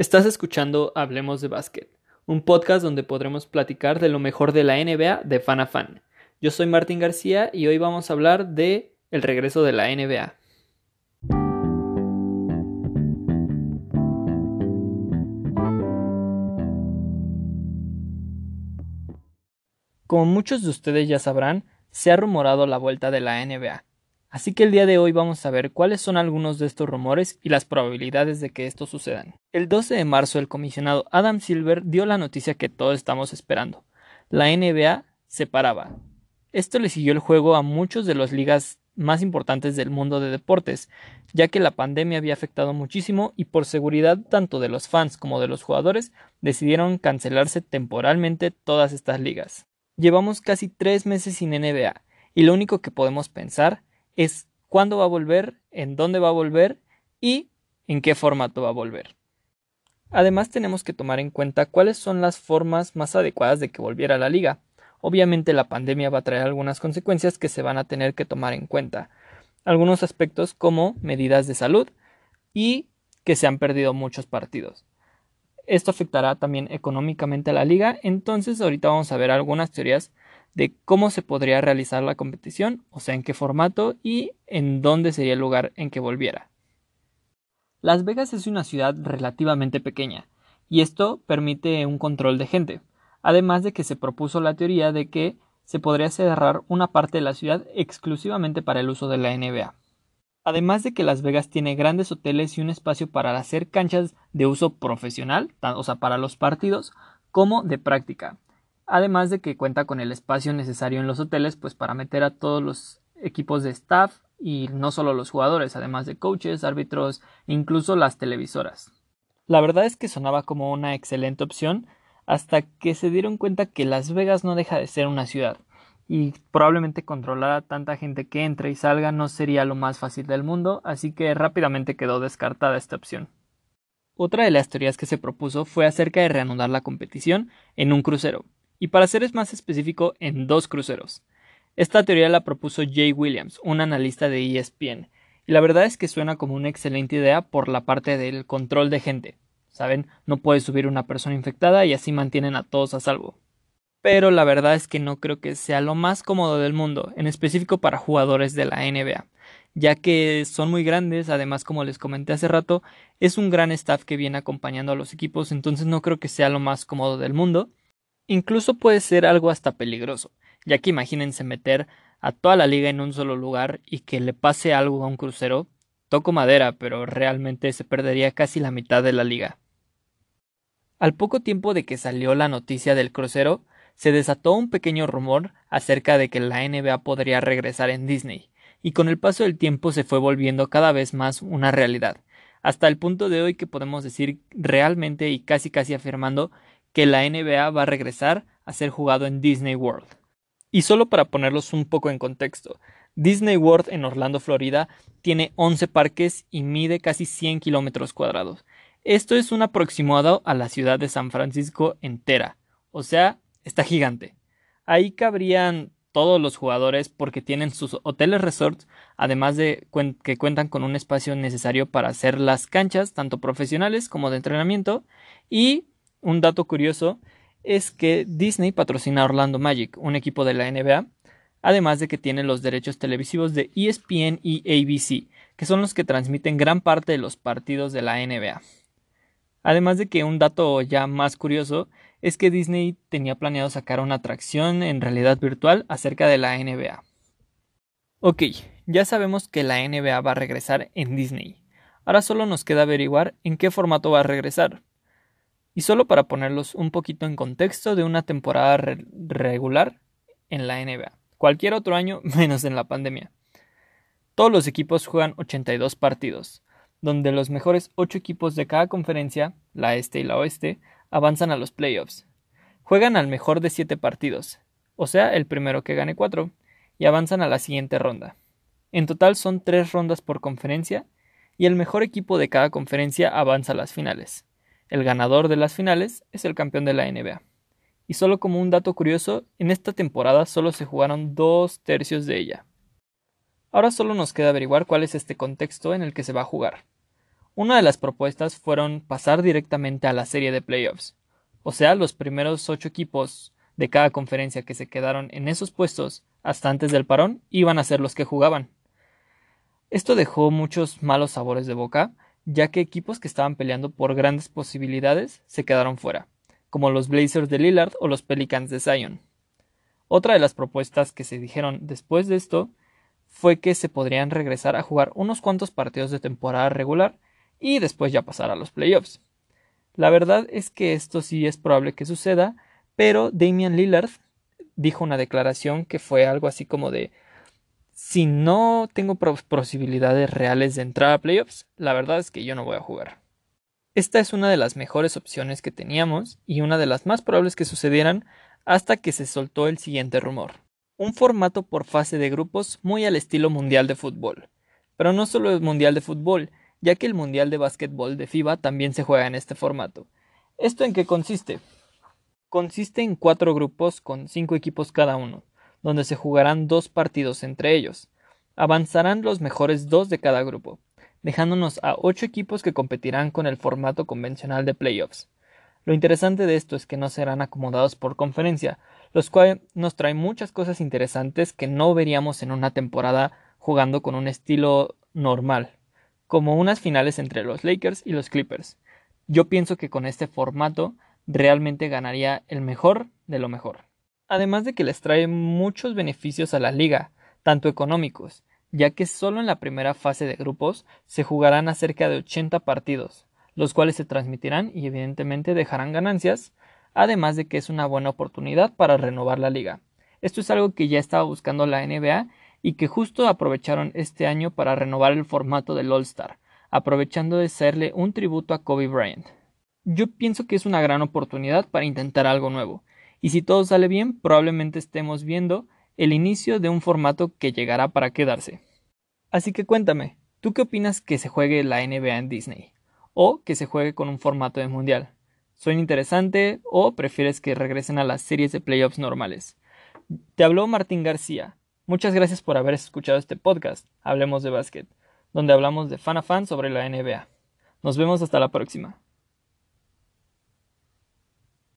Estás escuchando Hablemos de Básquet, un podcast donde podremos platicar de lo mejor de la NBA de fan a fan. Yo soy Martín García y hoy vamos a hablar de el regreso de la NBA. Como muchos de ustedes ya sabrán, se ha rumorado la vuelta de la NBA, Así que el día de hoy vamos a ver cuáles son algunos de estos rumores y las probabilidades de que esto sucedan. El 12 de marzo el comisionado Adam Silver dio la noticia que todos estamos esperando. La NBA se paraba. Esto le siguió el juego a muchos de las ligas más importantes del mundo de deportes, ya que la pandemia había afectado muchísimo y por seguridad tanto de los fans como de los jugadores decidieron cancelarse temporalmente todas estas ligas. Llevamos casi tres meses sin NBA y lo único que podemos pensar es cuándo va a volver, en dónde va a volver y en qué formato va a volver. Además tenemos que tomar en cuenta cuáles son las formas más adecuadas de que volviera a la liga. Obviamente la pandemia va a traer algunas consecuencias que se van a tener que tomar en cuenta. Algunos aspectos como medidas de salud y que se han perdido muchos partidos. Esto afectará también económicamente a la liga, entonces ahorita vamos a ver algunas teorías de cómo se podría realizar la competición, o sea, en qué formato y en dónde sería el lugar en que volviera. Las Vegas es una ciudad relativamente pequeña, y esto permite un control de gente, además de que se propuso la teoría de que se podría cerrar una parte de la ciudad exclusivamente para el uso de la NBA. Además de que Las Vegas tiene grandes hoteles y un espacio para hacer canchas de uso profesional, o sea, para los partidos, como de práctica, además de que cuenta con el espacio necesario en los hoteles pues para meter a todos los equipos de staff y no solo los jugadores, además de coaches, árbitros incluso las televisoras. La verdad es que sonaba como una excelente opción hasta que se dieron cuenta que Las Vegas no deja de ser una ciudad y probablemente controlar a tanta gente que entre y salga no sería lo más fácil del mundo, así que rápidamente quedó descartada esta opción. Otra de las teorías que se propuso fue acerca de reanudar la competición en un crucero, y para ser más específico en dos cruceros. Esta teoría la propuso Jay Williams, un analista de ESPN, y la verdad es que suena como una excelente idea por la parte del control de gente. Saben, no puede subir una persona infectada y así mantienen a todos a salvo. Pero la verdad es que no creo que sea lo más cómodo del mundo, en específico para jugadores de la NBA, ya que son muy grandes, además como les comenté hace rato, es un gran staff que viene acompañando a los equipos, entonces no creo que sea lo más cómodo del mundo, Incluso puede ser algo hasta peligroso, ya que imagínense meter a toda la liga en un solo lugar y que le pase algo a un crucero. Toco madera, pero realmente se perdería casi la mitad de la liga. Al poco tiempo de que salió la noticia del crucero, se desató un pequeño rumor acerca de que la NBA podría regresar en Disney, y con el paso del tiempo se fue volviendo cada vez más una realidad, hasta el punto de hoy que podemos decir realmente y casi casi afirmando que la NBA va a regresar a ser jugado en Disney World. Y solo para ponerlos un poco en contexto, Disney World en Orlando, Florida, tiene 11 parques y mide casi 100 kilómetros cuadrados. Esto es un aproximado a la ciudad de San Francisco entera, o sea, está gigante. Ahí cabrían todos los jugadores porque tienen sus hoteles resorts, además de que cuentan con un espacio necesario para hacer las canchas, tanto profesionales como de entrenamiento, y un dato curioso es que Disney patrocina a Orlando Magic, un equipo de la NBA, además de que tiene los derechos televisivos de ESPN y ABC, que son los que transmiten gran parte de los partidos de la NBA. Además de que un dato ya más curioso es que Disney tenía planeado sacar una atracción en realidad virtual acerca de la NBA. Ok, ya sabemos que la NBA va a regresar en Disney. Ahora solo nos queda averiguar en qué formato va a regresar. Y solo para ponerlos un poquito en contexto de una temporada regular en la NBA. Cualquier otro año menos en la pandemia. Todos los equipos juegan 82 partidos, donde los mejores 8 equipos de cada conferencia, la este y la oeste, avanzan a los playoffs. Juegan al mejor de 7 partidos, o sea, el primero que gane 4, y avanzan a la siguiente ronda. En total son 3 rondas por conferencia, y el mejor equipo de cada conferencia avanza a las finales. El ganador de las finales es el campeón de la NBA. Y solo como un dato curioso, en esta temporada solo se jugaron dos tercios de ella. Ahora solo nos queda averiguar cuál es este contexto en el que se va a jugar. Una de las propuestas fueron pasar directamente a la serie de playoffs, o sea, los primeros ocho equipos de cada conferencia que se quedaron en esos puestos hasta antes del parón iban a ser los que jugaban. Esto dejó muchos malos sabores de boca, ya que equipos que estaban peleando por grandes posibilidades se quedaron fuera, como los Blazers de Lillard o los Pelicans de Zion. Otra de las propuestas que se dijeron después de esto fue que se podrían regresar a jugar unos cuantos partidos de temporada regular y después ya pasar a los playoffs. La verdad es que esto sí es probable que suceda, pero Damian Lillard dijo una declaración que fue algo así como de si no tengo posibilidades reales de entrar a playoffs, la verdad es que yo no voy a jugar. Esta es una de las mejores opciones que teníamos y una de las más probables que sucedieran hasta que se soltó el siguiente rumor. Un formato por fase de grupos muy al estilo mundial de fútbol. Pero no solo el mundial de fútbol, ya que el mundial de básquetbol de FIBA también se juega en este formato. ¿Esto en qué consiste? Consiste en cuatro grupos con cinco equipos cada uno, donde se jugarán dos partidos entre ellos. Avanzarán los mejores dos de cada grupo, dejándonos a ocho equipos que competirán con el formato convencional de playoffs. Lo interesante de esto es que no serán acomodados por conferencia, los cuales nos traen muchas cosas interesantes que no veríamos en una temporada jugando con un estilo normal, como unas finales entre los Lakers y los Clippers. Yo pienso que con este formato realmente ganaría el mejor de lo mejor además de que les trae muchos beneficios a la liga, tanto económicos, ya que solo en la primera fase de grupos se jugarán a cerca de 80 partidos, los cuales se transmitirán y evidentemente dejarán ganancias, además de que es una buena oportunidad para renovar la liga. Esto es algo que ya estaba buscando la NBA y que justo aprovecharon este año para renovar el formato del All Star, aprovechando de hacerle un tributo a Kobe Bryant. Yo pienso que es una gran oportunidad para intentar algo nuevo, y si todo sale bien, probablemente estemos viendo el inicio de un formato que llegará para quedarse. Así que cuéntame, ¿tú qué opinas que se juegue la NBA en Disney? ¿O que se juegue con un formato de mundial? ¿Suena interesante o prefieres que regresen a las series de playoffs normales? Te habló Martín García. Muchas gracias por haber escuchado este podcast, Hablemos de Básquet, donde hablamos de fan a fan sobre la NBA. Nos vemos hasta la próxima.